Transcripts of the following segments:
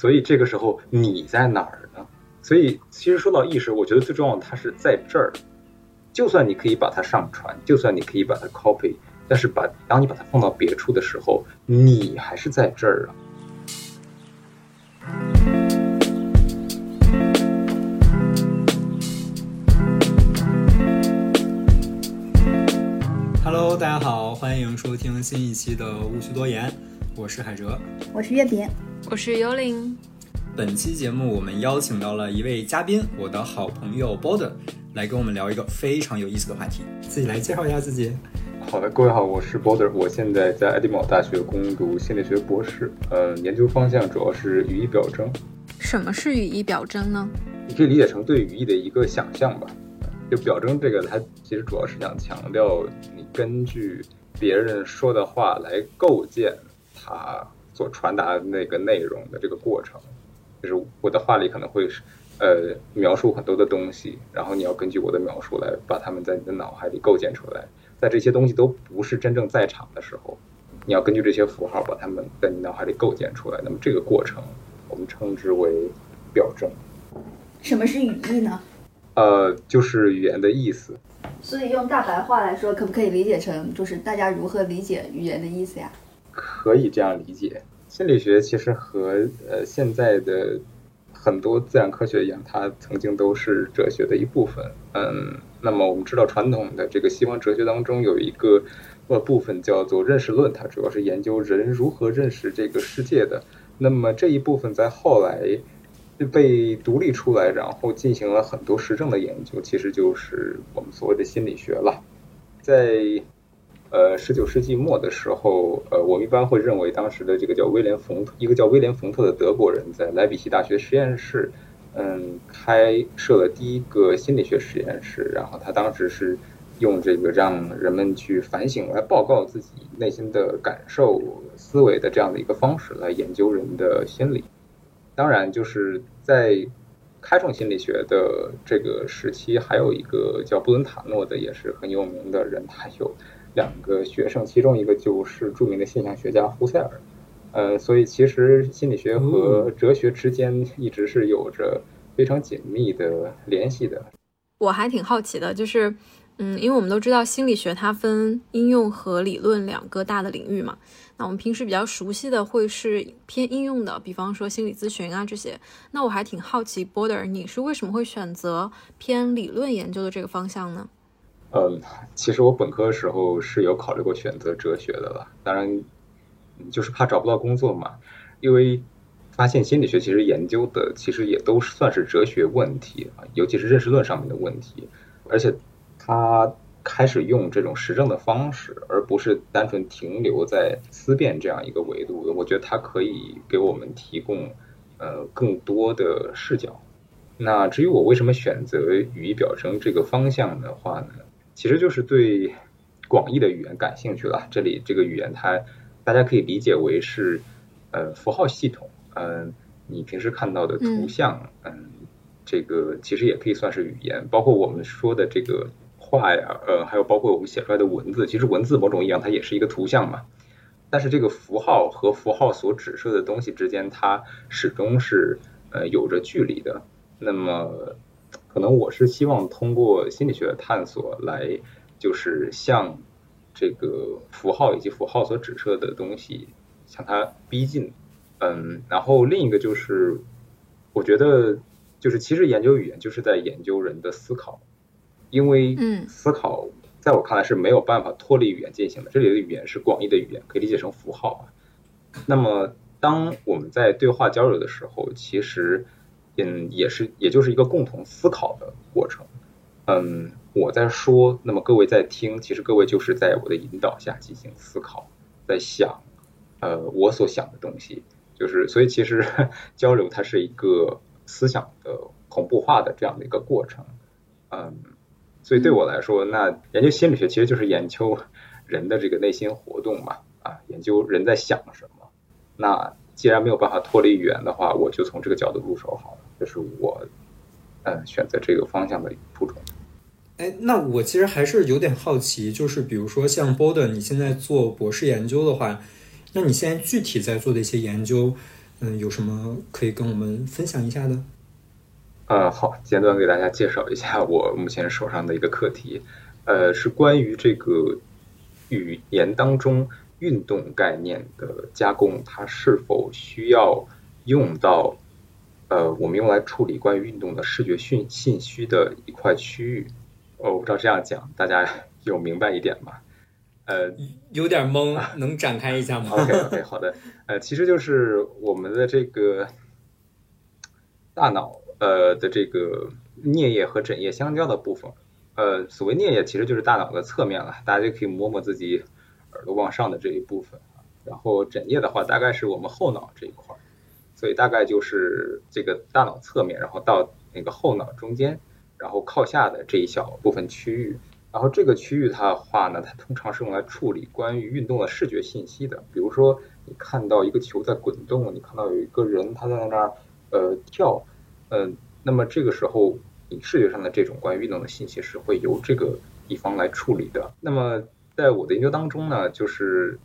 所以这个时候你在哪儿呢？所以其实说到意识，我觉得最重要的它是在这儿。就算你可以把它上传，就算你可以把它 copy，但是把当你把它放到别处的时候，你还是在这儿啊。Hello，大家好，欢迎收听新一期的《无需多言》，我是海哲，我是月饼。我是幽灵。本期节目我们邀请到了一位嘉宾，我的好朋友 Border，来跟我们聊一个非常有意思的话题。自己来介绍一下自己。好的，各位好，我是 Border，我现在在爱丁堡大学攻读心理学博士，呃，研究方向主要是语义表征。什么是语义表征呢？你可以理解成对语义的一个想象吧。就表征这个，它其实主要是想强调你根据别人说的话来构建它所传达的那个内容的这个过程。就是我的话里可能会是呃描述很多的东西，然后你要根据我的描述来把它们在你的脑海里构建出来。在这些东西都不是真正在场的时候，你要根据这些符号把它们在你脑海里构建出来。那么这个过程我们称之为表征。什么是语义呢？呃，就是语言的意思。所以用大白话来说，可不可以理解成就是大家如何理解语言的意思呀？可以这样理解。心理学其实和呃现在的很多自然科学一样，它曾经都是哲学的一部分。嗯，那么我们知道传统的这个西方哲学当中有一个呃部分叫做认识论，它主要是研究人如何认识这个世界的。那么这一部分在后来。被独立出来，然后进行了很多实证的研究，其实就是我们所谓的心理学了。在呃十九世纪末的时候，呃，我们一般会认为当时的这个叫威廉冯特，一个叫威廉冯特的德国人，在莱比锡大学实验室，嗯，开设了第一个心理学实验室。然后他当时是用这个让人们去反省、来报告自己内心的感受、思维的这样的一个方式来研究人的心理。当然，就是在开创心理学的这个时期，还有一个叫布伦塔诺的，也是很有名的人。他有两个学生，其中一个就是著名的现象学家胡塞尔。呃，所以其实心理学和哲学之间一直是有着非常紧密的联系的。我还挺好奇的，就是嗯，因为我们都知道心理学它分应用和理论两个大的领域嘛。那我们平时比较熟悉的会是偏应用的，比方说心理咨询啊这些。那我还挺好奇，Border，你是为什么会选择偏理论研究的这个方向呢？嗯，其实我本科的时候是有考虑过选择哲学的了，当然就是怕找不到工作嘛。因为发现心理学其实研究的其实也都算是哲学问题啊，尤其是认识论上面的问题，而且它。开始用这种实证的方式，而不是单纯停留在思辨这样一个维度。我觉得它可以给我们提供呃更多的视角。那至于我为什么选择语义表征这个方向的话呢？其实就是对广义的语言感兴趣了。这里这个语言它大家可以理解为是呃符号系统。嗯，你平时看到的图像，嗯，这个其实也可以算是语言，包括我们说的这个。话呀，呃，还有包括我们写出来的文字，其实文字某种意义上它也是一个图像嘛。但是这个符号和符号所指涉的东西之间，它始终是呃有着距离的。那么，可能我是希望通过心理学的探索来，就是向这个符号以及符号所指涉的东西向它逼近。嗯，然后另一个就是，我觉得就是其实研究语言就是在研究人的思考。因为思考在我看来是没有办法脱离语言进行的。这里的语言是广义的语言，可以理解成符号啊。那么，当我们在对话交流的时候，其实嗯也是也就是一个共同思考的过程。嗯，我在说，那么各位在听，其实各位就是在我的引导下进行思考，在想呃我所想的东西。就是所以其实 交流它是一个思想的同步化的这样的一个过程。嗯。所以对我来说，那研究心理学其实就是研究人的这个内心活动嘛，啊，研究人在想什么。那既然没有办法脱离语言的话，我就从这个角度入手好了。这是我呃选择这个方向的初衷。哎，那我其实还是有点好奇，就是比如说像 Borden，你现在做博士研究的话，那你现在具体在做的一些研究，嗯，有什么可以跟我们分享一下的？呃，好，简短给大家介绍一下我目前手上的一个课题，呃，是关于这个语言当中运动概念的加工，它是否需要用到呃我们用来处理关于运动的视觉讯信息的一块区域？哦，我不知道这样讲大家 有明白一点吗？呃，有点懵，能展开一下吗？OK OK，好的，呃，其实就是我们的这个大脑。呃的这个颞叶和枕叶相交的部分，呃，所谓颞叶其实就是大脑的侧面了，大家就可以摸摸自己耳朵往上的这一部分然后枕叶的话，大概是我们后脑这一块儿，所以大概就是这个大脑侧面，然后到那个后脑中间，然后靠下的这一小部分区域。然后这个区域它的话呢，它通常是用来处理关于运动的视觉信息的，比如说你看到一个球在滚动，你看到有一个人他在那儿呃跳。嗯，那么这个时候，你视觉上的这种关于运动的信息是会由这个地方来处理的。那么在我的研究当中呢，就是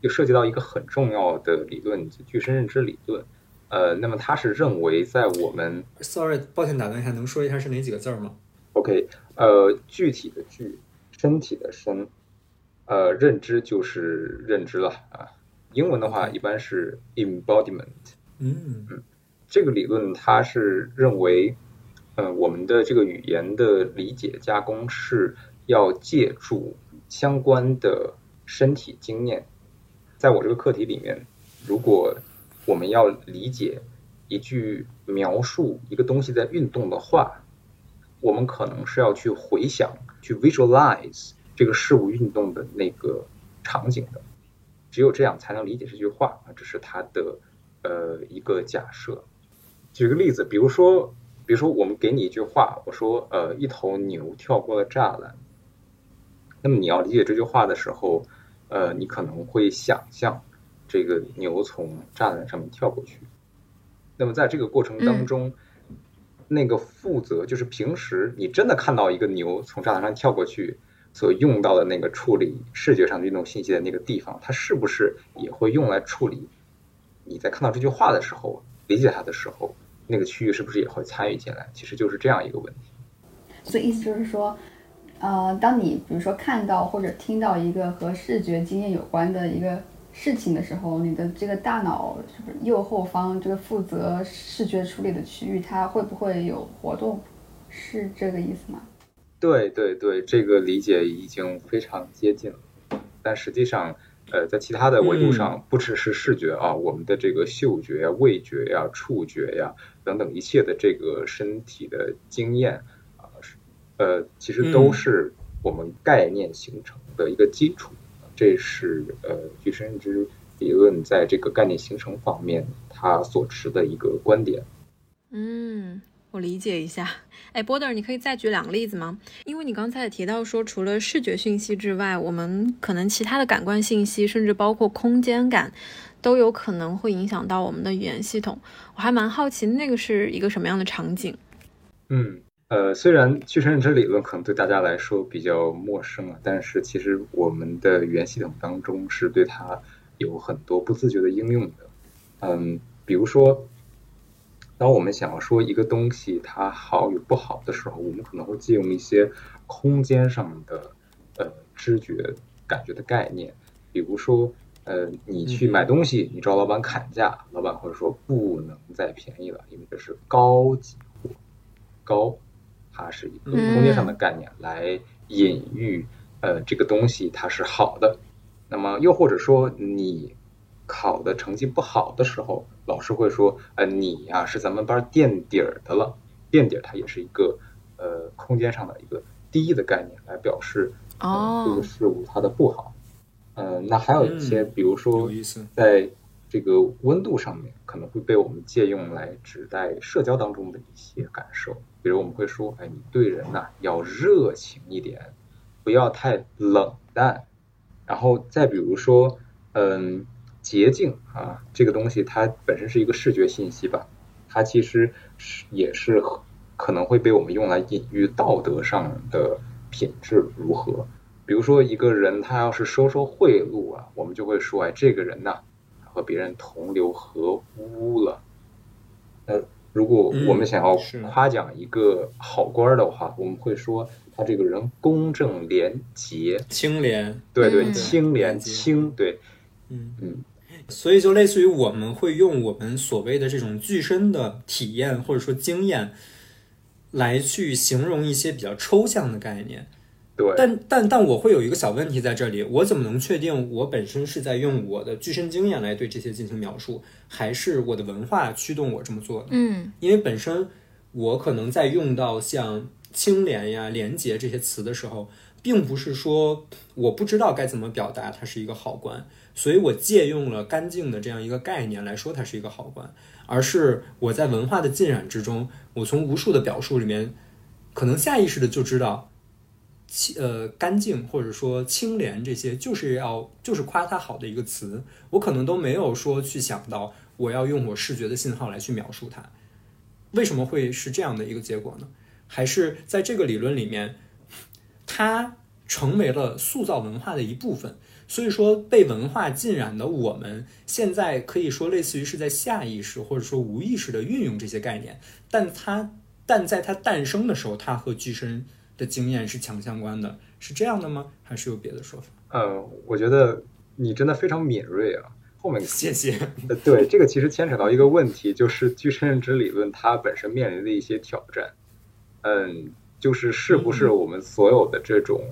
又涉及到一个很重要的理论——具身认知理论。呃，那么他是认为在我们，sorry，抱歉打断一下，能说一下是哪几个字吗？OK，呃，具体的具，身体的身，呃，认知就是认知了啊。英文的话一般是 embodiment。嗯嗯。这个理论它是认为，呃，我们的这个语言的理解加工是要借助相关的身体经验。在我这个课题里面，如果我们要理解一句描述一个东西在运动的话，我们可能是要去回想、去 visualize 这个事物运动的那个场景的。只有这样才能理解这句话啊，这是它的呃一个假设。举个例子，比如说，比如说，我们给你一句话，我说，呃，一头牛跳过了栅栏。那么你要理解这句话的时候，呃，你可能会想象这个牛从栅栏上面跳过去。那么在这个过程当中，那个负责就是平时你真的看到一个牛从栅栏上跳过去所用到的那个处理视觉上运动信息的那个地方，它是不是也会用来处理你在看到这句话的时候理解它的时候？那个区域是不是也会参与进来？其实就是这样一个问题。所以意思就是说，呃，当你比如说看到或者听到一个和视觉经验有关的一个事情的时候，你的这个大脑是不是右后方这个负责视觉处理的区域，它会不会有活动？是这个意思吗？对对对，这个理解已经非常接近了，但实际上。呃，在其他的维度上，不只是视觉啊，我们的这个嗅觉呀、味觉呀、触觉呀等等一切的这个身体的经验啊，是呃，其实都是我们概念形成的一个基础。这是呃，具身认知理论在这个概念形成方面它所持的一个观点。嗯。我理解一下，哎，Border，你可以再举两个例子吗？因为你刚才也提到说，除了视觉讯息之外，我们可能其他的感官信息，甚至包括空间感，都有可能会影响到我们的语言系统。我还蛮好奇，那个是一个什么样的场景？嗯，呃，虽然具身认知理论可能对大家来说比较陌生啊，但是其实我们的语言系统当中是对它有很多不自觉的应用的。嗯，比如说。当我们想要说一个东西它好与不好的时候，我们可能会借用一些空间上的呃知觉感觉的概念，比如说呃你去买东西，你找老板砍价，老板会说不能再便宜了，因为这是高级货，高，它是一个空间上的概念来隐喻呃这个东西它是好的。那么又或者说你。考的成绩不好的时候，老师会说：“呃，你呀是咱们班垫底儿的了。”垫底儿它也是一个呃空间上的一个低的概念，来表示这个事物它的不好。嗯，那还有一些，比如说在这个温度上面，可能会被我们借用来指代社交当中的一些感受。比如我们会说：“哎，你对人呐要热情一点，不要太冷淡。”然后再比如说，嗯。捷径啊，这个东西它本身是一个视觉信息吧，它其实是也是可能会被我们用来隐喻道德上的品质如何。比如说一个人他要是收受贿赂啊，我们就会说，哎，这个人呐，和别人同流合污了。那如果我们想要夸奖一个好官儿的话，我们会说他这个人公正廉洁，清廉，对对，嗯。清廉清，对，嗯。嗯，所以就类似于我们会用我们所谓的这种具身的体验或者说经验，来去形容一些比较抽象的概念。对，但但但我会有一个小问题在这里，我怎么能确定我本身是在用我的具身经验来对这些进行描述，还是我的文化驱动我这么做的？嗯因为本身我可能在用到像清廉呀、廉洁这些词的时候，并不是说我不知道该怎么表达它是一个好官，所以我借用了干净的这样一个概念来说它是一个好官，而是我在文化的浸染之中，我从无数的表述里面，可能下意识的就知道。清呃，干净或者说清廉这些，就是要就是夸它好的一个词，我可能都没有说去想到我要用我视觉的信号来去描述它。为什么会是这样的一个结果呢？还是在这个理论里面，它成为了塑造文化的一部分。所以说，被文化浸染的我们，现在可以说类似于是在下意识或者说无意识的运用这些概念，但它但在它诞生的时候，它和具身的经验是强相关的，是这样的吗？还是有别的说法？呃，我觉得你真的非常敏锐啊。后面谢谢。呃，对，这个其实牵扯到一个问题，就是具身认知理论它本身面临的一些挑战。嗯，就是是不是我们所有的这种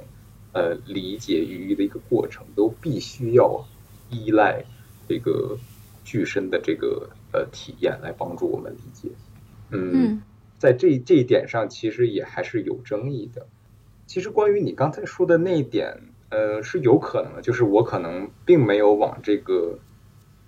呃理解语义的一个过程，都必须要依赖这个具身的这个呃体验来帮助我们理解？嗯，嗯在这这一点上，其实也还是有争议的。其实关于你刚才说的那一点，呃，是有可能的，就是我可能并没有往这个，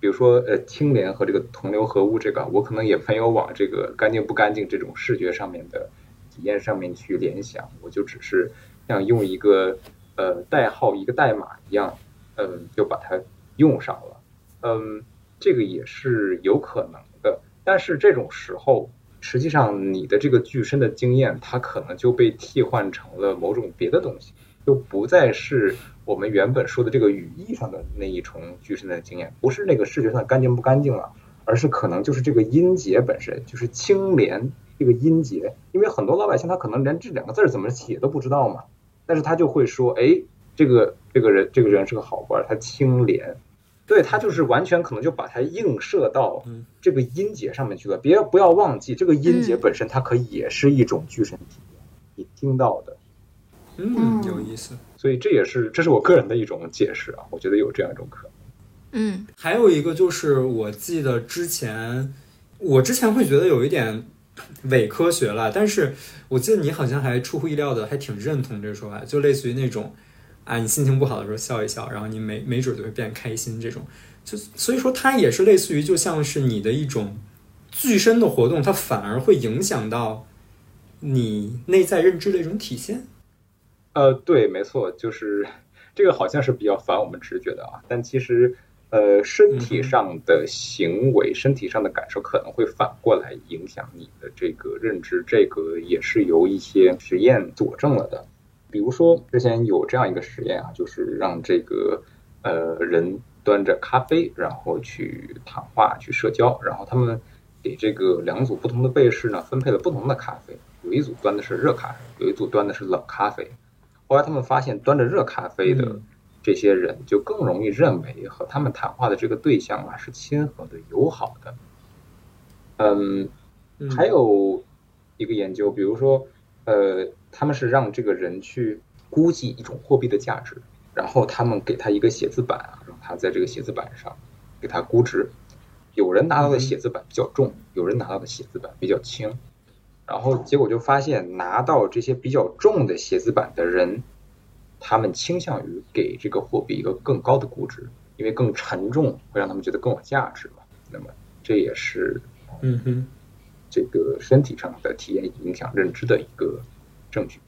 比如说呃清廉和这个同流合污这个，我可能也没有往这个干净不干净这种视觉上面的体验上面去联想，我就只是像用一个呃代号一个代码一样，嗯、就把它用上了，嗯，这个也是有可能的，但是这种时候。实际上，你的这个具身的经验，它可能就被替换成了某种别的东西，就不再是我们原本说的这个语义上的那一重具身的经验，不是那个视觉上干净不干净了，而是可能就是这个音节本身，就是清廉这个音节。因为很多老百姓他可能连这两个字怎么写都不知道嘛，但是他就会说，哎，这个这个人这个人是个好官，他清廉。对他就是完全可能就把它映射到嗯这个音节上面去了。别不要忘记，这个音节嗯本身它可以也是一种具身体验，你听到的。嗯，嗯有意思。所以这也是这是我个人的一种解释啊，我觉得有这样一种可能。嗯还有一个就是，我记得之前我之前会觉得有一点伪科学了，但是我记得你好像还出乎意料的还挺认同这个说法，就类似于那种啊，你心情不好的时候笑一笑，然后你没没准就会变开心这种。就所以说，它也是类似于就像是你的一种具身的活动，它反而会影响到你内在认知的一种体现。呃，对，没错，就是这个好像是比较反我们直觉的啊，但其实呃，身体上的行为、身体上的感受可能会反过来影响你的这个认知，这个也是由一些实验佐证了的。比如说，之前有这样一个实验啊，就是让这个呃人端着咖啡，然后去谈话、去社交，然后他们给这个两组不同的被试呢分配了不同的咖啡，有一组端的是热咖啡，有一组端的是冷咖啡。后来他们发现，端着热咖啡的嗯这些人就更容易认为和他们谈话的这个对象啊是亲和的、友好的。嗯，嗯还有一个研究，比如说，呃，他们是让这个人去估计一种货币的价值，然后他们给他一个写字板啊，让他在这个写字板上给他估值。有人拿到的写字板比较重，有人拿到的写字板比较轻，然后结果就发现拿到这些比较重的写字板的人，他们倾向于给这个货币一个更高的估值，因为更沉重会让他们觉得更有价值嘛。那么这也是嗯哼。这个身体上的体验影响认知的一个证据。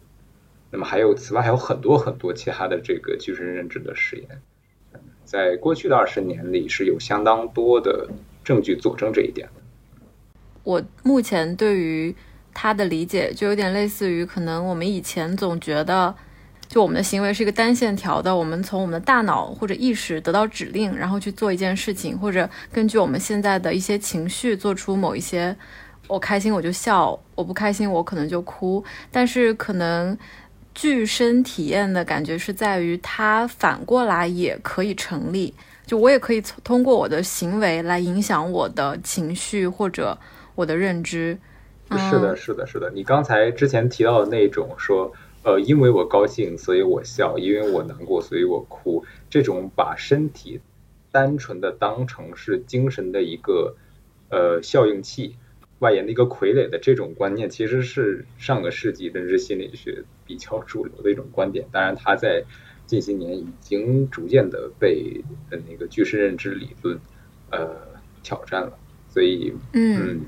那么还有，此外还有很多很多其他的这个具身认知的实验，在过去的二十年里是有相当多的证据佐证这一点。我目前对于它的理解就有点类似于，可能我们以前总觉得就我们的行为是一个单线条的，我们从我们的大脑或者意识得到指令，然后去做一件事情，或者根据我们现在的一些情绪做出某一些，我开心我就笑，我不开心我可能就哭，但是可能具身体验的感觉是在于它反过来也可以成立，就我也可以通过我的行为来影响我的情绪或者我的认知。是的，是的，是的。你刚才之前提到的那种说。呃，因为我高兴，所以我笑；因为我难过，所以我哭。这种把身体单纯的当成是精神的一个呃效应器、外延的一个傀儡的这种观念，其实是上个世纪认知心理学比较主流的一种观点。当然，它在近些年已经逐渐的被呃那个具身认知理论呃挑战了。所以，嗯，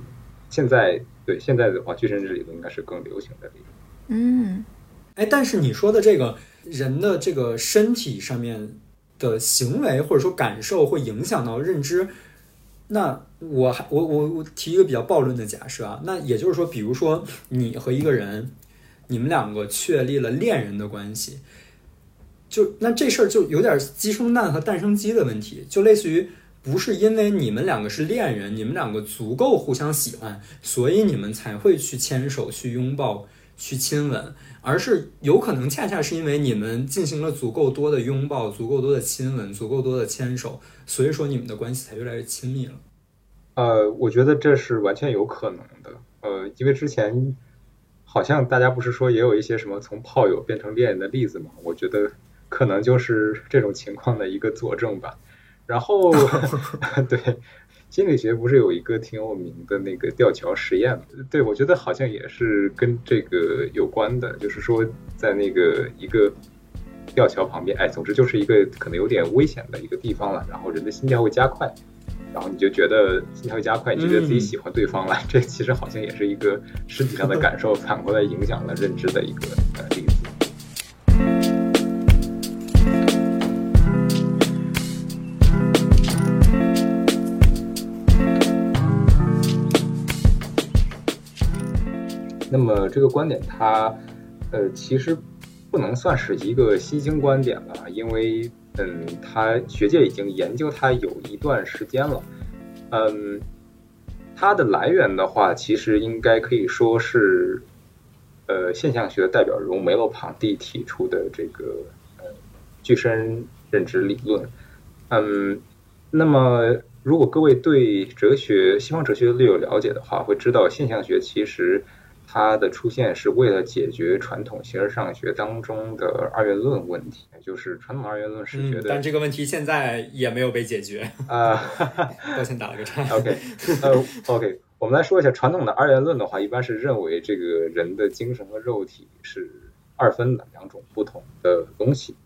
现在对现在的话，具身认知理论应该是更流行的理论。嗯。哎，但是你说的这个人的这个身体上面的行为或者说感受会影响到认知，那我还我我我提一个比较暴论的假设啊，那也就是说，比如说你和一个人，你们两个确立了恋人的关系，就那这事儿就有点鸡生蛋和蛋生鸡的问题，就类似于不是因为你们两个是恋人，你们两个足够互相喜欢，所以你们才会去牵手、去拥抱、去亲吻。而是有可能恰恰是因为你们进行了足够多的拥抱、足够多的亲吻、足够多的牵手，所以说你们的关系才越来越亲密了。呃，我觉得这是完全有可能的。呃，因为之前好像大家不是说也有一些什么从炮友变成恋人的例子嘛？我觉得可能就是这种情况的一个佐证吧。然后，对。心理学不是有一个挺有名的那个吊桥实验吗？对，我觉得好像也是跟这个有关的，就是说在那个一个吊桥旁边，哎，总之就是一个可能有点危险的一个地方了，然后人的心跳会加快，然后你就觉得心跳加快，你就觉得自己喜欢对方了，这其实好像也是一个身体上的感受，反过来影响了认知的一个呃例子。那么这个观点，它呃其实不能算是一个新兴观点了，因为嗯，它学界已经研究它有一段时间了。嗯，它的来源的话，其实应该可以说是呃现象学的代表人物梅洛庞蒂提出的这个呃具身认知理论。嗯，那么如果各位对哲学西方哲学略有了解的话，会知道现象学其实。它的出现是为了解决传统形而上学当中的二元论问题，就是传统二元论是觉得，但这个问题现在也没有被解决 啊。抱歉打了个岔。OK，呃，OK，我们来说一下传统的二元论的话，一般是认为这个人的精神和肉体是二分的两种不同的东西，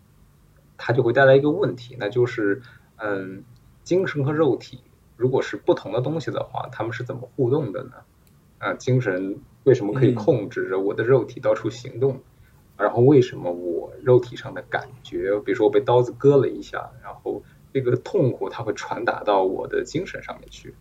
它就会带来一个问题，那就是，嗯，精神和肉体如果是不同的东西的话，他们是怎么互动的呢？啊，精神。为什么可以控制着我的肉体到处行动？然后为什么我肉体上的感觉，比如说我被刀子割了一下，然后这个痛苦它会传达到我的精神上面去？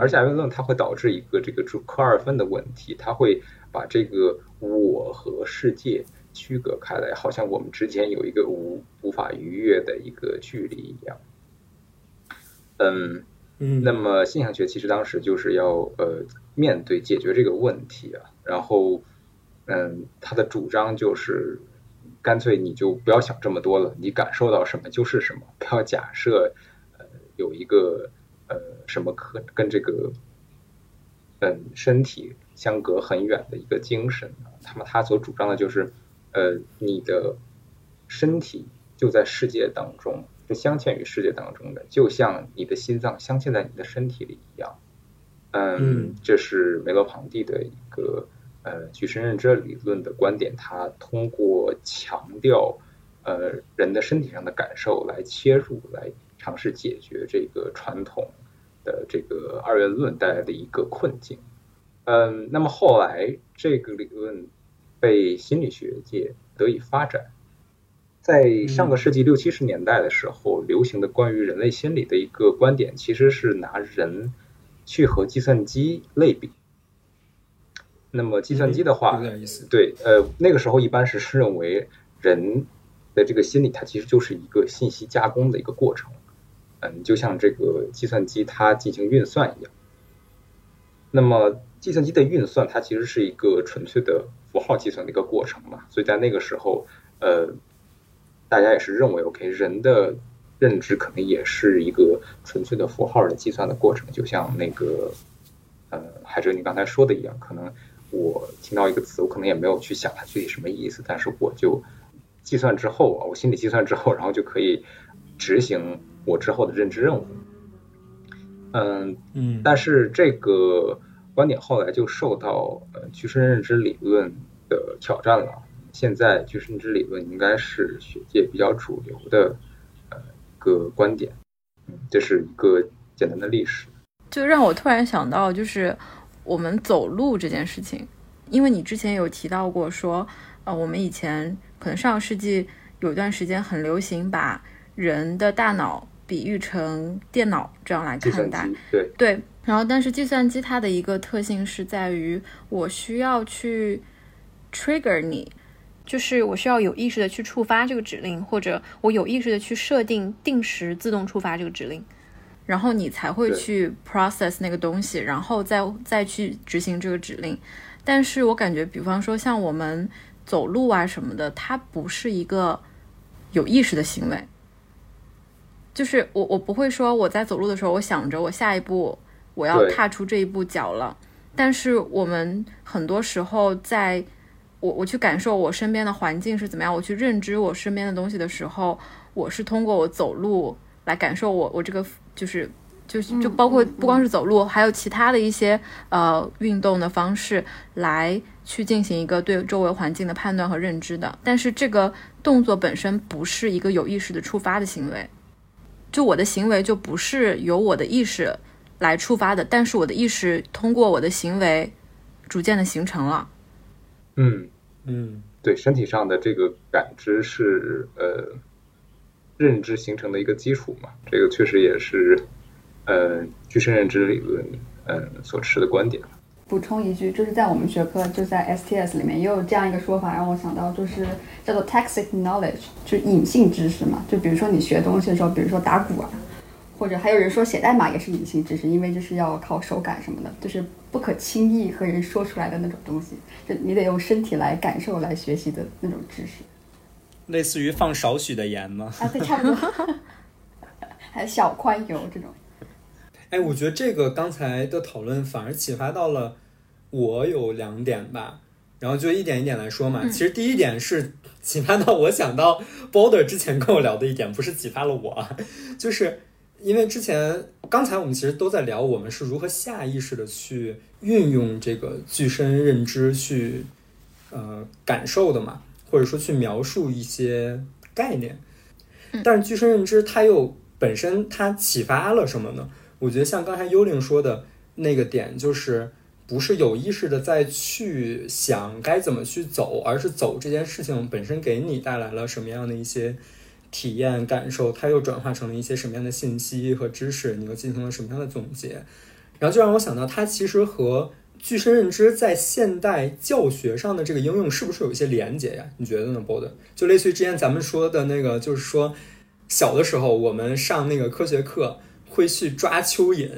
而且艾文论它会导致一个这个主科二分的问题，它会把这个我和世界区隔开来，好像我们之间有一个无无法逾越的一个距离一样。嗯。那么现象学其实当时就是要呃面对解决这个问题啊，然后嗯，他的主张就是干脆你就不要想这么多了，你感受到什么就是什么，不要假设呃有一个呃什么可跟这个嗯身体相隔很远的一个精神，那么他所主张的就是呃你的身体就在世界当中。镶嵌于世界当中的，就像你的心脏镶嵌在你的身体里一样。嗯，这是梅洛庞蒂的一个呃具身认知理论的观点。他通过强调呃人的身体上的感受来切入，来尝试解决这个传统的这个二元论带来的一个困境。嗯，那么后来这个理论被心理学界得以发展。在上个世纪六七十年代的时候，流行的关于人类心理的一个观点，其实是拿人去和计算机类比。那么计算机的话，对，呃，那个时候一般是认为人的这个心理，它其实就是一个信息加工的一个过程。嗯，就像这个计算机它进行运算一样。那么计算机的运算，它其实是一个纯粹的符号计算的一个过程嘛。所以在那个时候，呃，大家也是认为，OK，人的认知可能也是一个纯粹的符号的计算的过程，就像那个，呃，海哲你刚才说的一样，可能我听到一个词，我可能也没有去想它具体什么意思，但是我就计算之后啊，我心里计算之后，然后就可以执行我之后的认知任务。嗯嗯，但是这个观点后来就受到呃具身认知理论的挑战了。现在具身认知理论应该是学界比较主流的个观点。嗯，这是一个简单的历史。就让我突然想到，就是我们走路这件事情，因为你之前有提到过说，呃，我们以前可能上个世纪有一段时间很流行把人的大脑。比喻成电脑这样来看待，对对。然后，但是计算机它的一个特性是在于，我需要去 trigger 你，就是我需要有意识的去触发这个指令，或者我有意识的去设定定时自动触发这个指令，然后你才会去 process 那个东西，然后再再去执行这个指令。但是我感觉，比方说像我们走路啊什么的，它不是一个有意识的行为。就是我，我不会说我在走路的时候，我想着我下一步我要踏出这一步脚了。但是我们很多时候，在我我去感受我身边的环境是怎么样，我去认知我身边的东西的时候，我是通过我走路来感受我我这个就是就是就包括不光是走路，还有其他的一些呃运动的方式来去进行一个对周围环境的判断和认知的。但是这个动作本身不是一个有意识的触发的行为。就我的行为就不是由我的意识来触发的，但是我的意识通过我的行为逐渐的形成了。嗯嗯，对，身体上的这个感知是呃认知形成的一个基础嘛，这个确实也是呃具身认知理论呃所持的观点。补充一句，就是在我们学科，就在 STS 里面也有这样一个说法，让我想到就是叫做 tacit knowledge，就隐性知识嘛。就比如说你学东西的时候，比如说打鼓啊，或者还有人说写代码也是隐形知识，因为就是要靠手感什么的，就是不可轻易和人说出来的那种东西，就你得用身体来感受来学习的那种知识。类似于放少许的盐吗？啊，对，差不多。还有小宽油这种。哎，我觉得这个刚才的讨论反而启发到了。我有两点吧，然后就一点一点来说嘛。其实第一点是启发到我想到 Boulder 之前跟我聊的一点，不是启发了我，就是因为之前刚才我们其实都在聊我们是如何下意识的去运用这个具身认知去呃感受的嘛，或者说去描述一些概念。但是具身认知它又本身它启发了什么呢？我觉得像刚才幽灵说的那个点就是。不是有意识的在去想该怎么去走，而是走这件事情本身给你带来了什么样的一些体验感受，它又转化成了一些什么样的信息和知识，你又进行了什么样的总结，然后就让我想到，它其实和具身认知在现代教学上的这个应用是不是有一些连接呀？你觉得呢，Bod？就类似于之前咱们说的那个，就是说小的时候我们上那个科学课会去抓蚯蚓。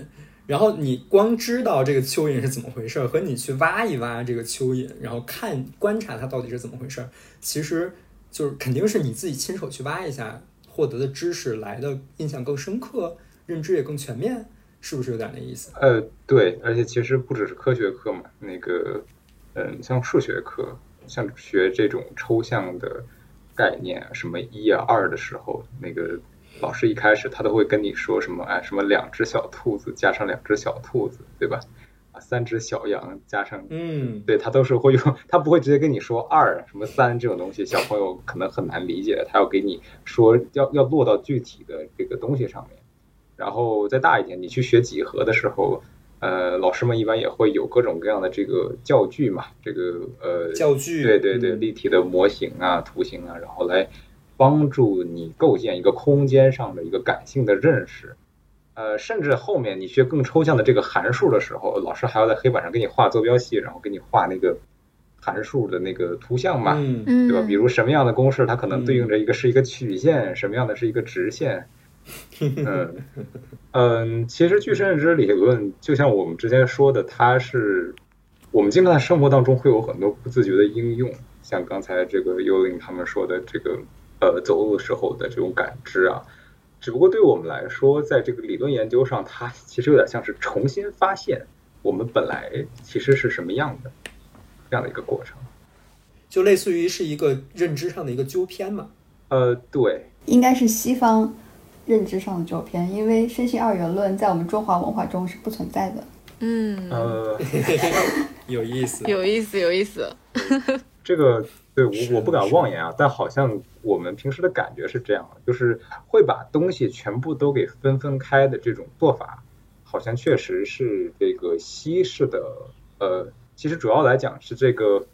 然后你光知道这个蚯蚓是怎么回事儿，和你去挖一挖这个蚯蚓，然后看观察它到底是怎么回事儿，其实就是肯定是你自己亲手去挖一下，获得的知识来的印象更深刻，认知也更全面，是不是有点那意思？呃，对，而且其实不只是科学课嘛，那个，嗯，像数学课，像学这种抽象的概念，什么一啊二的时候，那个。老师一开始他都会跟你说什么？哎，什么两只小兔子加上两只小兔子，对吧？啊，三只小羊加上，嗯，对他都是会用，他不会直接跟你说二什么三这种东西，小朋友可能很难理解。他要给你说，要要落到具体的这个东西上面。然后再大一点，你去学几何的时候，呃，老师们一般也会有各种各样的这个教具嘛，这个呃，教具，对对对，立体的模型啊、图形啊，然后来。帮助你构建一个空间上的一个感性的认识，呃，甚至后面你学更抽象的这个函数的时候，老师还要在黑板上给你画坐标系，然后给你画那个函数的那个图像嘛，对吧？比如什么样的公式，它可能对应着一个是一个曲线，什么样的是一个直线。嗯嗯，其实具身认知理论就像我们之前说的，它是我们经常在生活当中会有很多不自觉的应用，像刚才这个幽灵他们说的这个呃走路的时候的这种感知啊。只不过对我们来说，在这个理论研究上，它其实有点像是重新发现我们本来其实是什么样的这样的一个过程。就类似于是一个认知上的一个纠偏嘛。呃，对，应该是西方认知上的纠偏，因为身心二元论在我们中华文化中是不存在的。嗯，呃，有意思，有意思，有意思。这个对我我不敢妄言啊，但好像我们平时的感觉是这样的，就是会把东西全部都给分分开的这种做法，好像确实是这个西式的呃，其实主要来讲是这个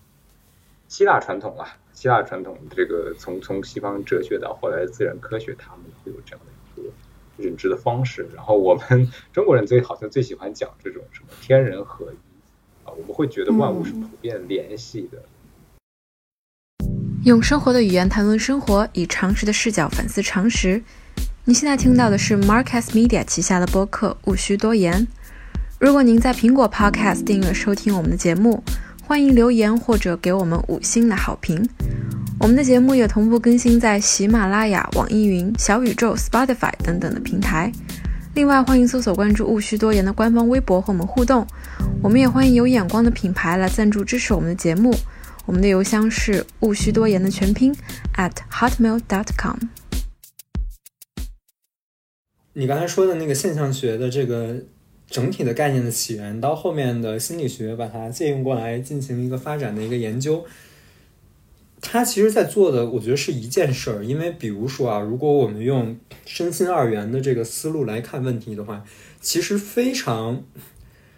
希腊传统啊，希腊传统这个从从西方哲学到后来自然科学，他们会有这样的一个认知的方式。然后我们 中国人最好像最喜欢讲这种什么天人合一啊，我们会觉得万物是普遍联系的。用生活的语言谈论生活，以常识的视角反思常识。你现在听到的是 Marcus Media 旗下的播客《勿需多言》。如果您在苹果 Podcast 订阅收听我们的节目，欢迎留言或者给我们五星的好评。我们的节目也同步更新在喜马拉雅、网易云、小宇宙、Spotify 等等的平台。另外，欢迎搜索关注“勿需多言”的官方微博和我们互动。我们也欢迎有眼光的品牌来赞助支持我们的节目。我们的邮箱是勿需多言的全拼 at hotmail.com。你刚才说的那个现象学的这个整体的概念的起源，到后面的心理学把它借用过来进行一个发展的一个研究，它其实在做的，我觉得是一件事儿。因为比如说啊，如果我们用身心二元的这个思路来看问题的话，其实非常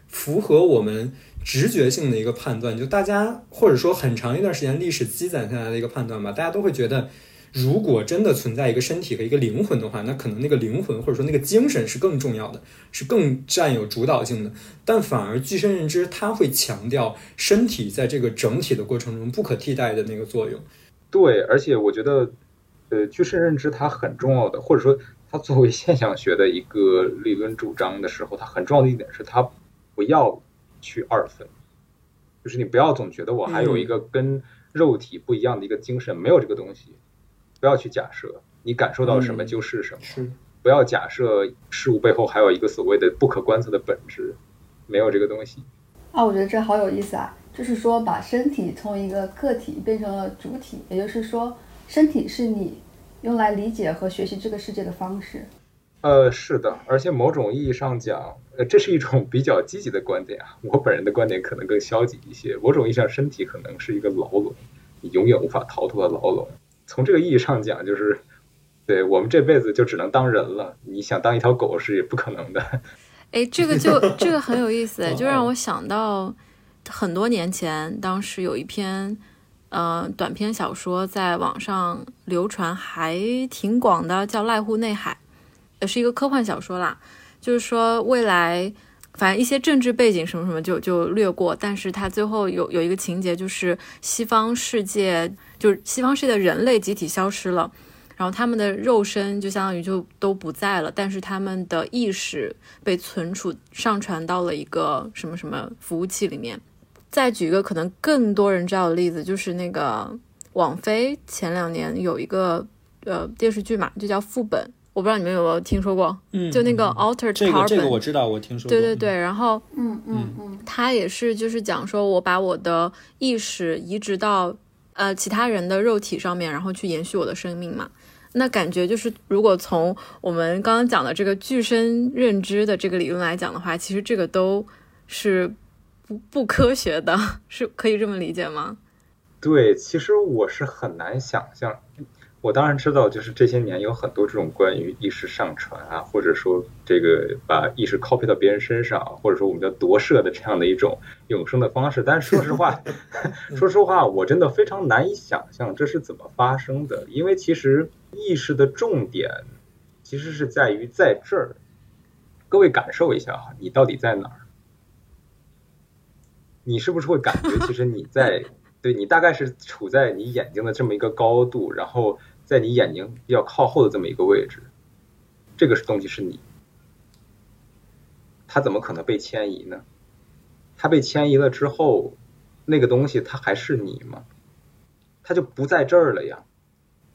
符合我们直觉性的一个判断。就大家或者说很长一段时间历史积攒下来的一个判断吧，大家都会觉得。如果真的存在一个身体和一个灵魂的话，那可能那个灵魂或者说那个精神是更重要的，是更占有主导性的。但反而具身认知，它会强调身体在这个整体的过程中不可替代的那个作用。对，而且我觉得，呃，具身认知它很重要的，或者说它作为现象学的一个理论主张的时候，它很重要的一点是它不要去二分，就是你不要总觉得我还有一个跟肉体不一样的一个精神，没有这个东西。不要去假设你感受到什么就是什么，是不要假设事物背后还有一个所谓的不可观测的本质，没有这个东西。啊，我觉得这好有意思啊！就是说，把身体从一个个体变成了主体，也就是说，身体是你用来理解和学习这个世界的方式。呃，是的，而且某种意义上讲，呃，这是一种比较积极的观点啊。我本人的观点可能更消极一些。某种意义上，身体可能是一个牢笼，你永远无法逃脱的牢笼。从这个意义上讲，就是对我们这辈子就只能当人了。你想当一条狗是也不可能的。哎，这个就这个很有意思，就让我想到很多年前，当时有一篇呃短篇小说在网上流传还挺广的，叫《濑户内海》，呃，是一个科幻小说啦。就是说未来，反正一些政治背景什么什么就就略过，但是它最后有有一个情节，就是西方世界。就是西方世界的人类集体消失了，然后他们的肉身就相当于就都不在了，但是他们的意识被存储上传到了一个什么什么服务器里面。再举一个可能更多人知道的例子，就是那个网飞前两年有一个呃电视剧嘛，就叫《副本》，我不知道你们有没有听说过，嗯，就那个 Altered Carbon，这个这个我知道，我听说过。对对对，然后嗯嗯嗯，他也是就是讲说我把我的意识移植到。呃，其他人的肉体上面，然后去延续我的生命嘛？那感觉就是，如果从我们刚刚讲的这个具身认知的这个理论来讲的话，其实这个都是不不科学的，是可以这么理解吗？对，其实我是很难想象。我当然知道，就是这些年有很多这种关于意识上传啊，或者说这个把意识 copy 到别人身上，或者说我们叫夺舍的这样的一种永生的方式。但是说实话，说实话，我真的非常难以想象这是怎么发生的。因为其实意识的重点其实是在于在这儿。各位感受一下哈，你到底在哪儿？你是不是会感觉其实你在 对你大概是处在你眼睛的这么一个高度，然后在你眼睛比较靠后的这么一个位置，这个东西是你，它怎么可能被迁移呢？它被迁移了之后，那个东西它还是你吗？它就不在这儿了呀。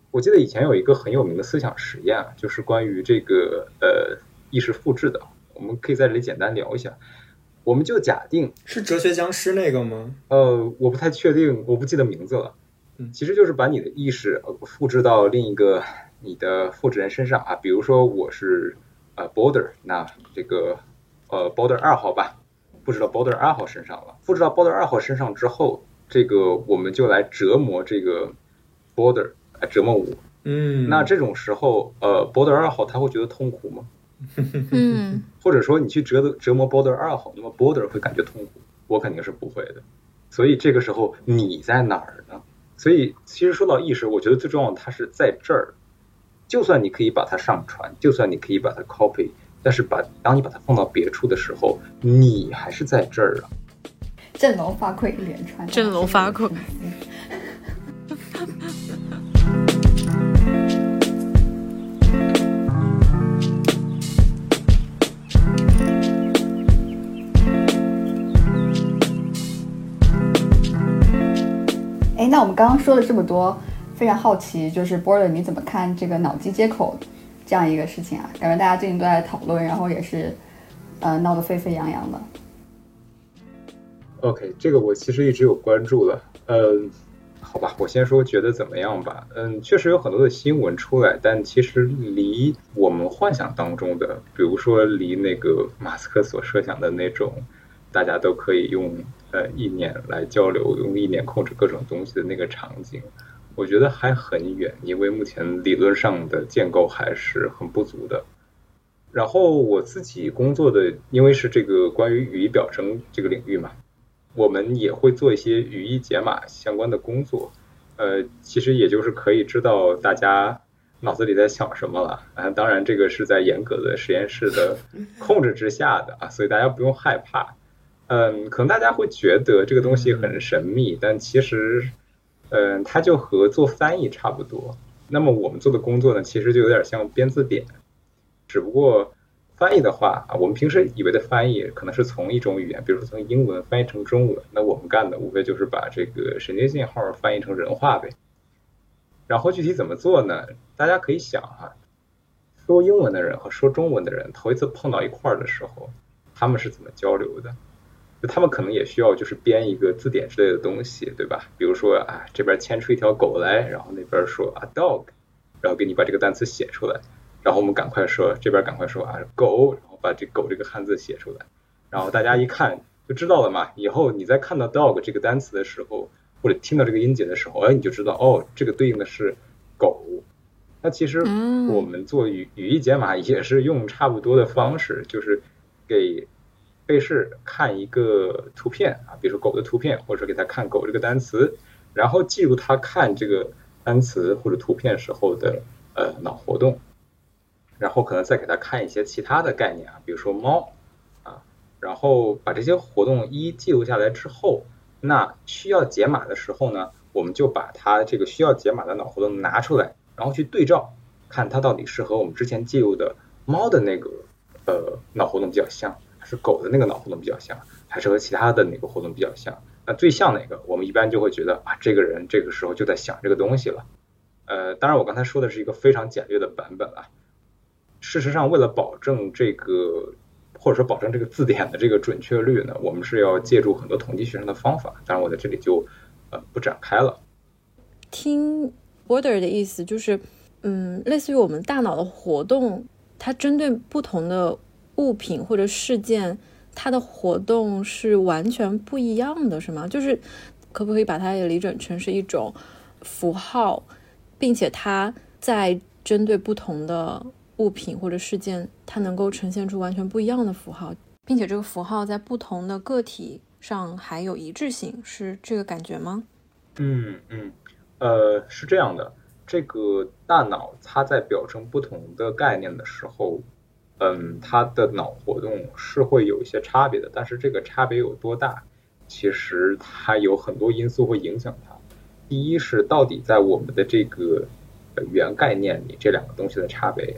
我记得以前有一个很有名的思想实验，就是关于这个呃意识复制的，我们可以在这里简单聊一下。我们就假定是哲学僵尸那个吗？呃，我不太确定，我不记得名字了。嗯，其实就是把你的意识复制到另一个你的复制人身上啊。比如说我是呃 Border，那这个呃 Border 二号吧，复制到 Border 二号身上了。复制到 Border 二号身上之后，这个我们就来折磨这个 Border，来折磨我。嗯，那这种时候，呃，Border 二号他会觉得痛苦吗？嗯，或者说你去折折磨 Border 二号，那么 Border 会感觉痛苦，我肯定是不会的。所以这个时候你在哪儿呢？所以其实说到意识，我觉得最重要的它是在这儿。就算你可以把它上传，就算你可以把它 copy，但是把当你把它放到别处的时候，你还是在这儿啊。振聋发聩一连串，振聋发聩。那我们刚刚说了这么多，非常好奇，就是 Border 你怎么看这个脑机接口这样一个事情啊？感觉大家最近都在讨论，然后也是呃闹得沸沸扬扬的。OK，这个我其实一直有关注的。嗯，好吧，我先说觉得怎么样吧。嗯，确实有很多的新闻出来，但其实离我们幻想当中的，比如说离那个马斯克所设想的那种，大家都可以用呃意念来交流，用意念控制各种东西的那个场景，我觉得还很远，因为目前理论上的建构还是很不足的。然后我自己工作的，因为是这个关于语义表征这个领域嘛。我们也会做一些语义解码相关的工作，呃，其实也就是可以知道大家脑子里在想什么了啊。当然，这个是在严格的实验室的控制之下的啊，所以大家不用害怕。嗯，可能大家会觉得这个东西很神秘，但其实，嗯，它就和做翻译差不多。那么我们做的工作呢，其实就有点像编字典，只不过。翻译的话啊，我们平时以为的翻译可能是从一种语言，比如说从英文翻译成中文，那我们干的无非就是把这个神经信号翻译成人话呗。然后具体怎么做呢？大家可以想哈，说英文的人和说中文的人头一次碰到一块儿的时候，他们是怎么交流的？就他们可能也需要就是编一个字典之类的东西，对吧？比如说啊，这边牵出一条狗来，然后那边说啊 dog，然后给你把这个单词写出来。然后我们赶快说，这边赶快说啊，狗，然后把这狗这个汉字写出来，然后大家一看就知道了嘛。以后你在看到 dog 这个单词的时候，或者听到这个音节的时候，哎，你就知道哦，这个对应的是狗。那其实我们做语语义解码也是用差不多的方式，就是给被试看一个图片啊，比如说狗的图片，或者给他看狗这个单词，然后记录他看这个单词或者图片时候的呃脑活动。然后可能再给他看一些其他的概念啊，比如说猫啊，然后把这些活动一记录下来之后，那需要解码的时候呢，我们就把它这个需要解码的脑活动拿出来，然后去对照，看它到底是和我们之前记录的猫的那个呃脑活动比较像，是狗的那个脑活动比较像，还是和其他的哪个活动比较像？那最像哪个？我们一般就会觉得啊，这个人这个时候就在想这个东西了。呃，当然我刚才说的是一个非常简略的版本啊。事实上，为了保证这个，或者说保证这个字典的这个准确率呢，我们是要借助很多统计学上的方法。当然，我在这里就呃不展开了。听 Border 的意思就是，嗯，类似于我们大脑的活动，它针对不同的物品或者事件，它的活动是完全不一样的，是吗？就是可不可以把它也理解成是一种符号，并且它在针对不同的。物品或者事件，它能够呈现出完全不一样的符号，并且这个符号在不同的个体上还有一致性，是这个感觉吗？嗯嗯，呃，是这样的，这个大脑它在表征不同的概念的时候，嗯，它的脑活动是会有一些差别的，但是这个差别有多大，其实它有很多因素会影响它。第一是到底在我们的这个语言概念里，这两个东西的差别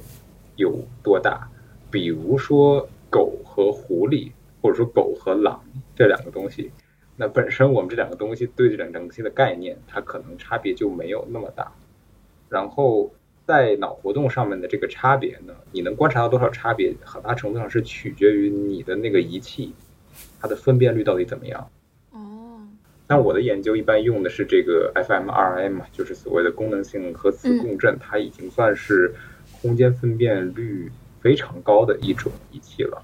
有多大？比如说狗和狐狸，或者说狗和狼这两个东西，那本身我们这两个东西对这两个东西的概念，它可能差别就没有那么大。然后在脑活动上面的这个差别呢，你能观察到多少差别，很大程度上是取决于你的那个仪器，它的分辨率到底怎么样。哦，那我的研究一般用的是这个 fMRI 嘛，就是所谓的功能性核磁共振，它已经算是空间分辨率非常高的一种仪器了。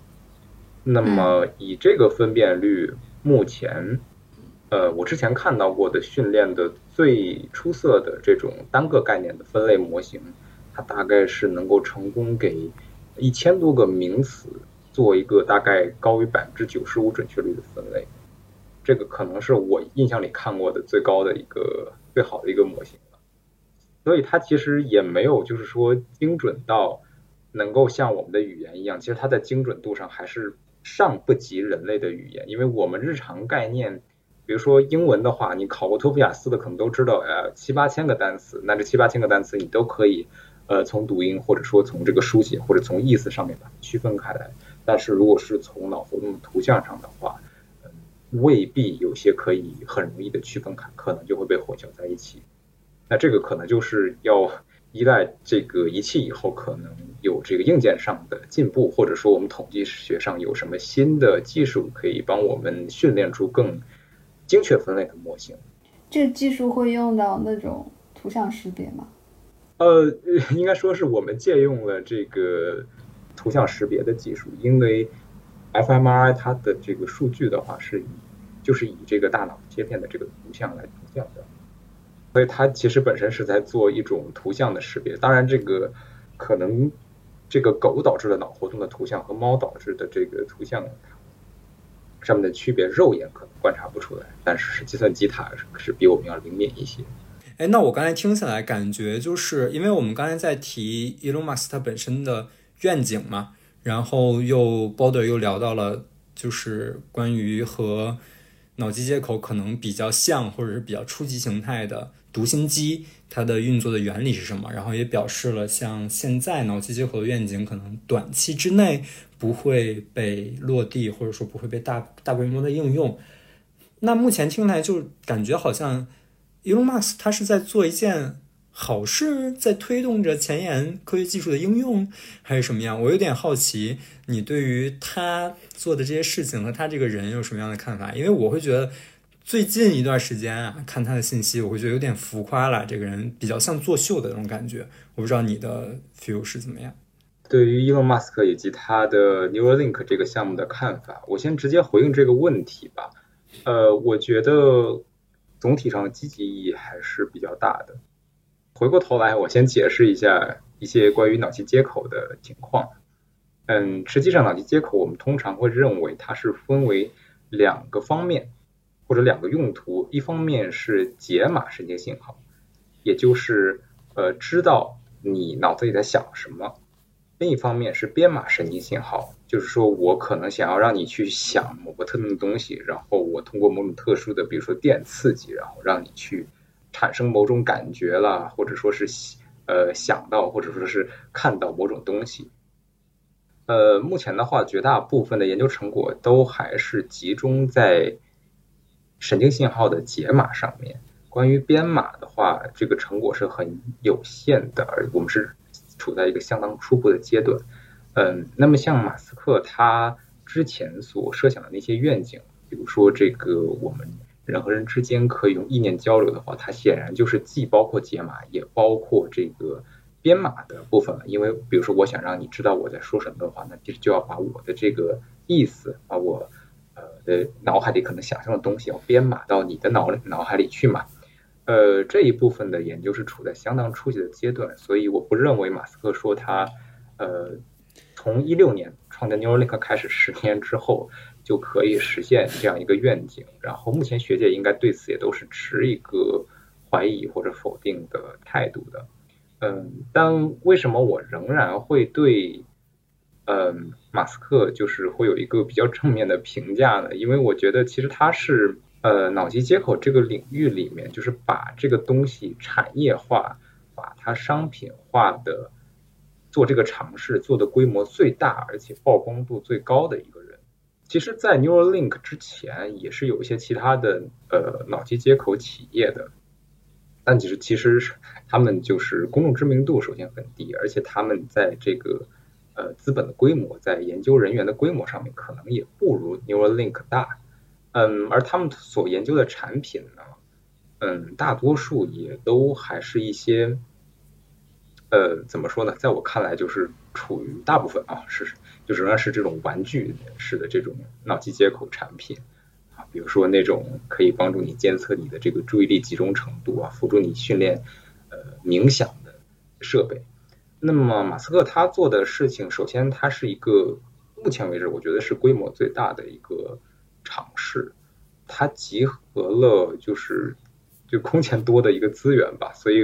那么以这个分辨率，目前，呃，我之前看到过的训练的最出色的这种单个概念的分类模型，它大概是能够成功给一千多个名词做一个大概高于百分之九十五准确率的分类。这个可能是我印象里看过的最高的一个最好的一个模型了。所以它其实也没有就是说精准到能够像我们的语言一样，其实它在精准度上还是。尚不及人类的语言，因为我们日常概念，比如说英文的话，你考过托福雅思的可能都知道，呃，七八千个单词，那这七八千个单词你都可以，呃，从读音或者说从这个书写或者从意思上面把它区分开来。但是如果是从脑活动图像上的话，嗯，未必有些可以很容易的区分开，可能就会被混淆在一起。那这个可能就是要。依赖这个仪器以后，可能有这个硬件上的进步，或者说我们统计学上有什么新的技术可以帮我们训练出更精确分类的模型。这个技术会用到那种图像识别吗？呃，应该说是我们借用了这个图像识别的技术，因为 fMRI 它的这个数据的话是以就是以这个大脑切片的这个图像来图像的。所以它其实本身是在做一种图像的识别，当然这个可能这个狗导致的脑活动的图像和猫导致的这个图像上面的区别，肉眼可能观察不出来，但是是计算机它是比我们要灵敏一些。哎，那我刚才听下来感觉就是，因为我们刚才在提 Elon Musk 他本身的愿景嘛，然后又 Boulder 又聊到了就是关于和脑机接口可能比较像或者是比较初级形态的。读心机它的运作的原理是什么？然后也表示了像现在脑机接口的愿景可能短期之内不会被落地，或者说不会被大大规模的应用。那目前听来就感觉好像 Elon Musk 他是在做一件好事，在推动着前沿科学技术的应用，还是什么样？我有点好奇，你对于他做的这些事情和他这个人有什么样的看法？因为我会觉得。最近一段时间啊，看他的信息，我会觉得有点浮夸了。这个人比较像作秀的那种感觉，我不知道你的 feel 是怎么样。对于伊隆马斯克以及他的 Neuralink 这个项目的看法，我先直接回应这个问题吧。呃，我觉得总体上积极意义还是比较大的。回过头来，我先解释一下一些关于脑机接口的情况。嗯，实际上脑机接口我们通常会认为它是分为两个方面。或者两个用途，一方面是解码神经信号，也就是呃知道你脑子里在想什么；另一方面是编码神经信号，就是说我可能想要让你去想某个特定的东西，然后我通过某种特殊的，比如说电刺激，然后让你去产生某种感觉了，或者说是呃想到，或者说是看到某种东西。呃，目前的话，绝大部分的研究成果都还是集中在。神经信号的解码上面，关于编码的话，这个成果是很有限的，而我们是处在一个相当初步的阶段。嗯，那么像马斯克他之前所设想的那些愿景，比如说这个我们人和人之间可以用意念交流的话，它显然就是既包括解码，也包括这个编码的部分了。因为比如说我想让你知道我在说什么的话，那其实就要把我的这个意思，把我。呃，脑海里可能想象的东西要编码到你的脑脑海里去嘛？呃，这一部分的研究是处在相当初级的阶段，所以我不认为马斯克说他呃从一六年创建 Neuralink 开始十年之后就可以实现这样一个愿景。然后目前学界应该对此也都是持一个怀疑或者否定的态度的。嗯，但为什么我仍然会对嗯，马斯克就是会有一个比较正面的评价呢？因为我觉得其实他是呃脑机接口这个领域里面，就是把这个东西产业化，把它商品化的做这个尝试做的规模最大，而且曝光度最高的一个人。其实，在 Neuralink 之前也是有一些其他的呃脑机接口企业的。但其实其实是他们就是公众知名度首先很低，而且他们在这个呃资本的规模，在研究人员的规模上面可能也不如 Neuralink 大，嗯，而他们所研究的产品呢，嗯，大多数也都还是一些，呃，怎么说呢，在我看来就是处于大部分啊是就仍然是这种玩具式的这种脑机接口产品啊。比如说那种可以帮助你监测你的这个注意力集中程度啊，辅助你训练呃冥想的设备。那么马斯克他做的事情，首先他是一个目前为止我觉得是规模最大的一个尝试，它集合了就是就空前多的一个资源吧，所以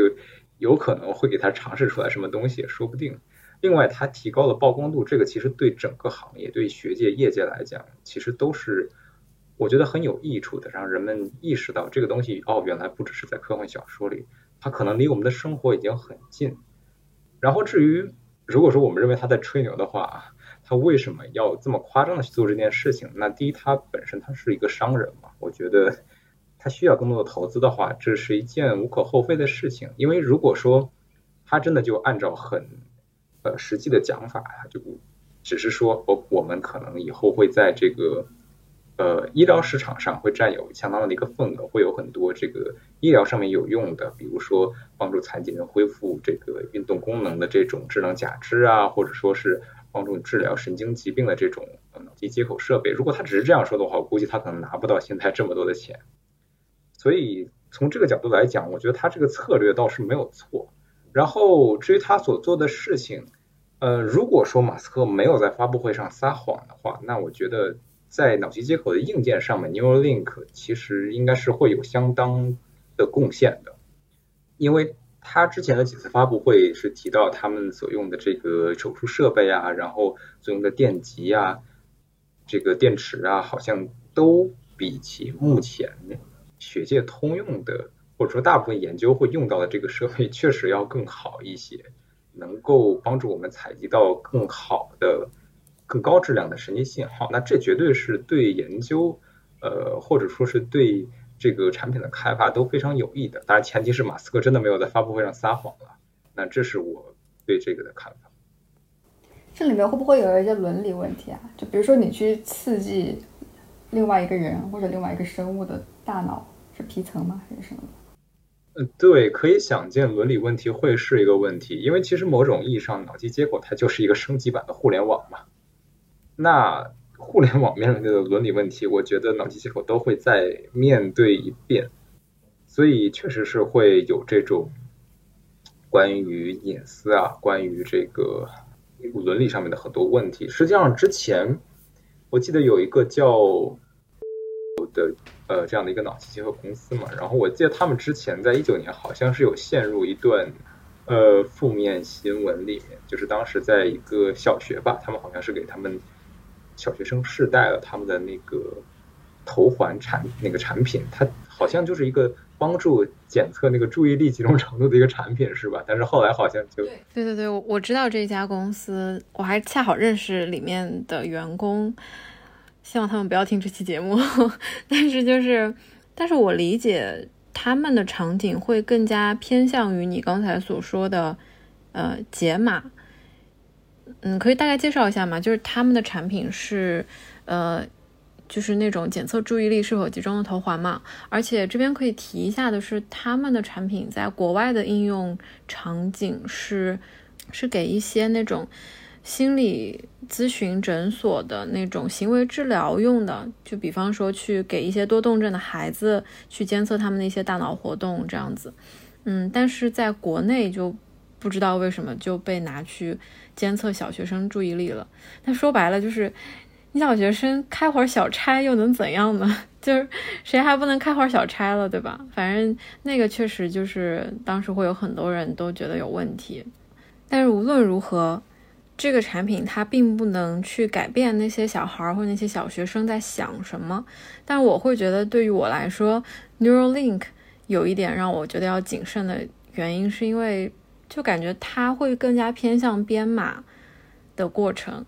有可能会给他尝试出来什么东西也说不定。另外，它提高了曝光度，这个其实对整个行业、对学界、业界来讲，其实都是。我觉得很有益处的，让人们意识到这个东西哦，原来不只是在科幻小说里，它可能离我们的生活已经很近。然后至于如果说我们认为他在吹牛的话，他为什么要这么夸张的去做这件事情？那第一，他本身他是一个商人嘛，我觉得他需要更多的投资的话，这是一件无可厚非的事情。因为如果说他真的就按照很呃实际的讲法，就只是说我我们可能以后会在这个。呃，医疗市场上会占有相当的一个份额，会有很多这个医疗上面有用的，比如说帮助残疾人恢复这个运动功能的这种智能假肢啊，或者说是帮助治疗神经疾病的这种脑机接口设备。如果他只是这样说的话，我估计他可能拿不到现在这么多的钱。所以从这个角度来讲，我觉得他这个策略倒是没有错。然后至于他所做的事情，呃，如果说马斯克没有在发布会上撒谎的话，那我觉得。在脑机接口的硬件上面，Neuralink 其实应该是会有相当的贡献的，因为他之前的几次发布会是提到他们所用的这个手术设备啊，然后所用的电极啊，这个电池啊，好像都比起目前学界通用的或者说大部分研究会用到的这个设备确实要更好一些，能够帮助我们采集到更好的。更高质量的神经信号，那这绝对是对研究，呃，或者说是对这个产品的开发都非常有益的。当然，前提是马斯克真的没有在发布会上撒谎了。那这是我对这个的看法。这里面会不会有一些伦理问题啊？就比如说你去刺激另外一个人或者另外一个生物的大脑，是皮层吗？还是什么？嗯，对，可以想见伦理问题会是一个问题，因为其实某种意义上，脑机接口它就是一个升级版的互联网嘛。那互联网面临的伦理问题，我觉得脑机接口都会再面对一遍，所以确实是会有这种关于隐私啊，关于这个伦理上面的很多问题。实际上，之前我记得有一个叫的呃这样的一个脑机接口公司嘛，然后我记得他们之前在一九年好像是有陷入一段呃负面新闻里面，就是当时在一个小学吧，他们好像是给他们。小学生试戴了他们的那个头环产那个产品，它好像就是一个帮助检测那个注意力集中程度的一个产品，是吧？但是后来好像就对对对，我我知道这家公司，我还恰好认识里面的员工，希望他们不要听这期节目。但是就是，但是我理解他们的场景会更加偏向于你刚才所说的，呃，解码。嗯，可以大概介绍一下吗？就是他们的产品是，呃，就是那种检测注意力是否集中的头环嘛。而且这边可以提一下的是，他们的产品在国外的应用场景是，是给一些那种心理咨询诊所的那种行为治疗用的。就比方说，去给一些多动症的孩子去监测他们的一些大脑活动这样子。嗯，但是在国内就不知道为什么就被拿去。监测小学生注意力了，那说白了就是，你小学生开会儿小差又能怎样呢？就是谁还不能开会儿小差了，对吧？反正那个确实就是当时会有很多人都觉得有问题。但是无论如何，这个产品它并不能去改变那些小孩或那些小学生在想什么。但我会觉得，对于我来说，Neuralink 有一点让我觉得要谨慎的原因，是因为就感觉它会更加偏向编码的过程。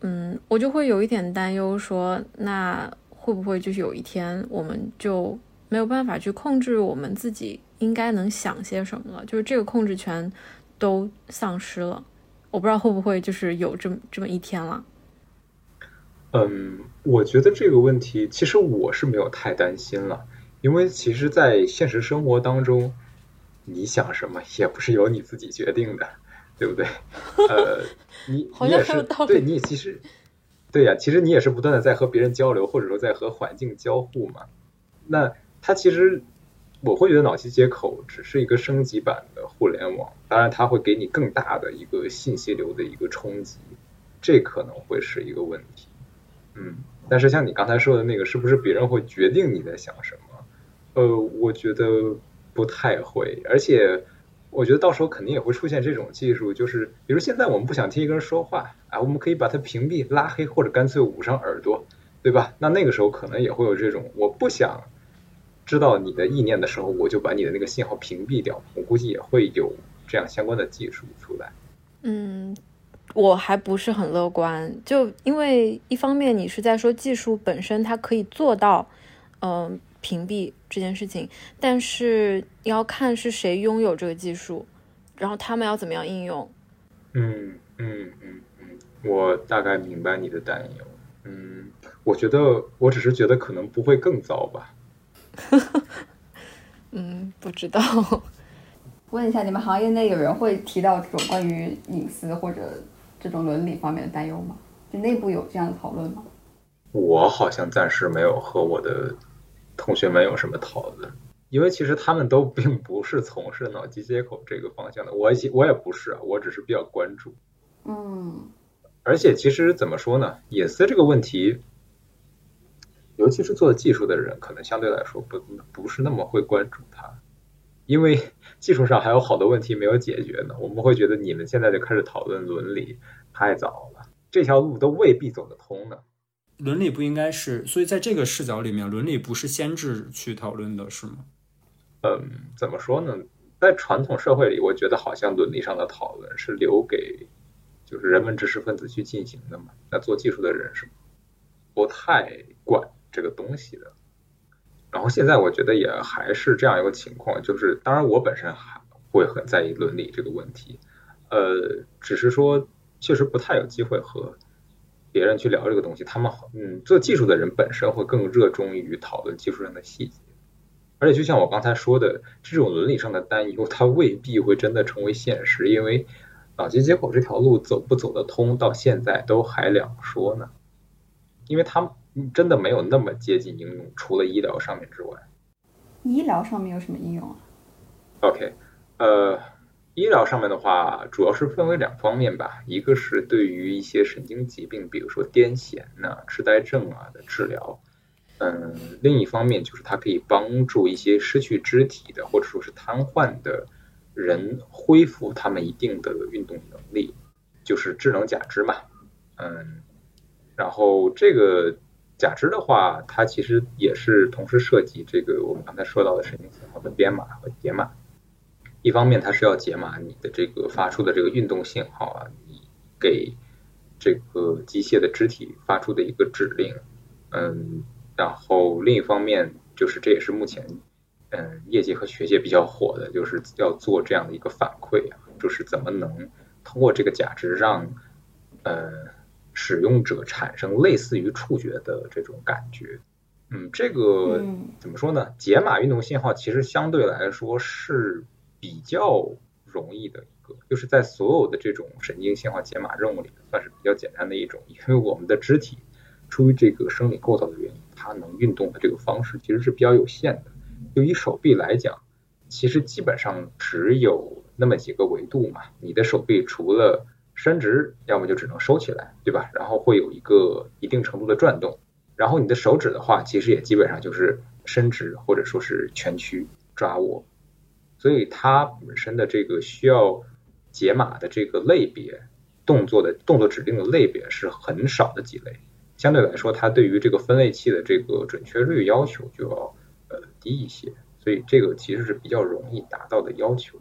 嗯，我就会有一点担忧，说那会不会就是有一天我们就没有办法去控制我们自己应该能想些什么了？就是这个控制权都丧失了。我不知道会不会就是有这么这么一天了。嗯，我觉得这个问题其实我是没有太担心了，因为其实，在现实生活当中，你想什么也不是由你自己决定的，对不对？呃，你你也是对，你其实对呀，其实你也是不断的在和别人交流，或者说在和环境交互嘛。那它其实。我会觉得脑机接口只是一个升级版的互联网，当然它会给你更大的一个信息流的一个冲击，这可能会是一个问题。嗯，但是像你刚才说的那个，是不是别人会决定你在想什么？呃，我觉得不太会，而且我觉得到时候肯定也会出现这种技术，就是比如现在我们不想听一个人说话啊，我们可以把它屏蔽、拉黑或者干脆捂上耳朵，对吧？那那个时候可能也会有这种，我不想。知道你的意念的时候，我就把你的那个信号屏蔽掉。我估计也会有这样相关的技术出来。嗯，我还不是很乐观，就因为一方面你是在说技术本身它可以做到，嗯，屏蔽这件事情，但是要看是谁拥有这个技术，然后他们要怎么样应用。嗯嗯嗯嗯，我大概明白你的担忧。嗯，我觉得我只是觉得可能不会更糟吧。嗯，不知道。问一下，你们行业内有人会提到这种关于隐私或者这种伦理方面的担忧吗？就内部有这样的讨论吗？我好像暂时没有和我的同学们有什么讨论，因为其实他们都并不是从事脑机接口这个方向的，我我也不是啊，我只是比较关注。嗯。而且其实怎么说呢，隐私这个问题。尤其是做技术的人，可能相对来说不不是那么会关注它，因为技术上还有好多问题没有解决呢。我们会觉得你们现在就开始讨论伦理太早了，这条路都未必走得通呢。伦理不应该是，所以在这个视角里面，伦理不是先知去讨论的，是吗？嗯，怎么说呢？在传统社会里，我觉得好像伦理上的讨论是留给就是人文知识分子去进行的嘛。那做技术的人是不太管。这个东西的，然后现在我觉得也还是这样一个情况，就是当然我本身还会很在意伦理这个问题，呃，只是说确实不太有机会和别人去聊这个东西。他们嗯，做技术的人本身会更热衷于讨论技术上的细节，而且就像我刚才说的，这种伦理上的担忧，它未必会真的成为现实，因为脑机接口这条路走不走得通，到现在都还两说呢，因为他们。真的没有那么接近应用，除了医疗上面之外。医疗上面有什么应用啊？OK，呃，医疗上面的话，主要是分为两方面吧。一个是对于一些神经疾病，比如说癫痫呐、痴呆症啊的治疗。嗯，另一方面就是它可以帮助一些失去肢体的或者说是瘫痪的人恢复他们一定的运动能力，就是智能假肢嘛。嗯，然后这个。假肢的话，它其实也是同时涉及这个我们刚才说到的神经信号的编码和解码。一方面，它是要解码你的这个发出的这个运动信号啊，你给这个机械的肢体发出的一个指令。嗯，然后另一方面，就是这也是目前嗯业界和学界比较火的，就是要做这样的一个反馈啊，就是怎么能通过这个假肢让呃。使用者产生类似于触觉的这种感觉，嗯，这个怎么说呢？解码运动信号其实相对来说是比较容易的一个，就是在所有的这种神经信号解码任务里，算是比较简单的一种。因为我们的肢体出于这个生理构造的原因，它能运动的这个方式其实是比较有限的。就以手臂来讲，其实基本上只有那么几个维度嘛。你的手臂除了伸直，要么就只能收起来，对吧？然后会有一个一定程度的转动。然后你的手指的话，其实也基本上就是伸直或者说是蜷曲抓握。所以它本身的这个需要解码的这个类别动作的动作指令的类别是很少的几类，相对来说，它对于这个分类器的这个准确率要求就要呃低一些，所以这个其实是比较容易达到的要求。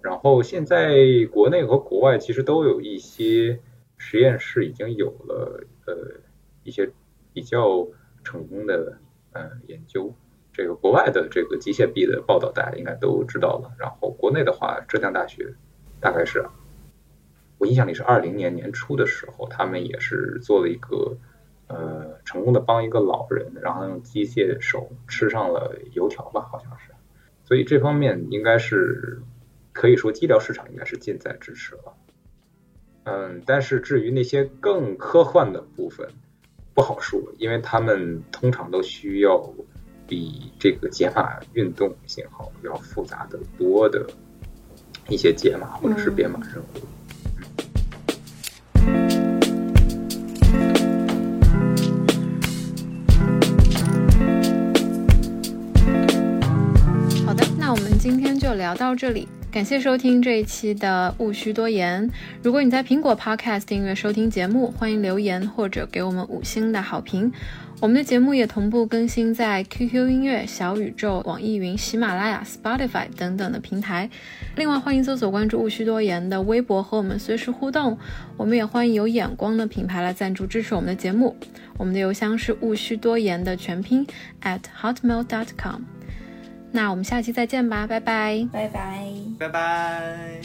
然后现在国内和国外其实都有一些实验室已经有了呃一些比较成功的呃研究。这个国外的这个机械臂的报道大家应该都知道了。然后国内的话，浙江大学大概是我印象里是二零年年初的时候，他们也是做了一个呃成功的帮一个老人，然后用机械手吃上了油条吧，好像是。所以这方面应该是可以说医疗市场应该是近在咫尺了。嗯，但是至于那些更科幻的部分不好说，因为他们通常都需要。比这个解码运动信号要复杂的多的一些解码或者是编码任务。好的，那我们今天就聊到这里，感谢收听这一期的勿需多言。如果你在苹果 Podcast 订阅收听节目，欢迎留言或者给我们五星的好评。我们的节目也同步更新在 QQ 音乐、小宇宙、网易云、喜马拉雅、Spotify 等等的平台。另外，欢迎搜索关注“勿需多言”的微博和我们随时互动。我们也欢迎有眼光的品牌来赞助支持我们的节目。我们的邮箱是勿需多言的全拼 at hotmail.com。那我们下期再见吧，拜拜，拜拜，拜拜。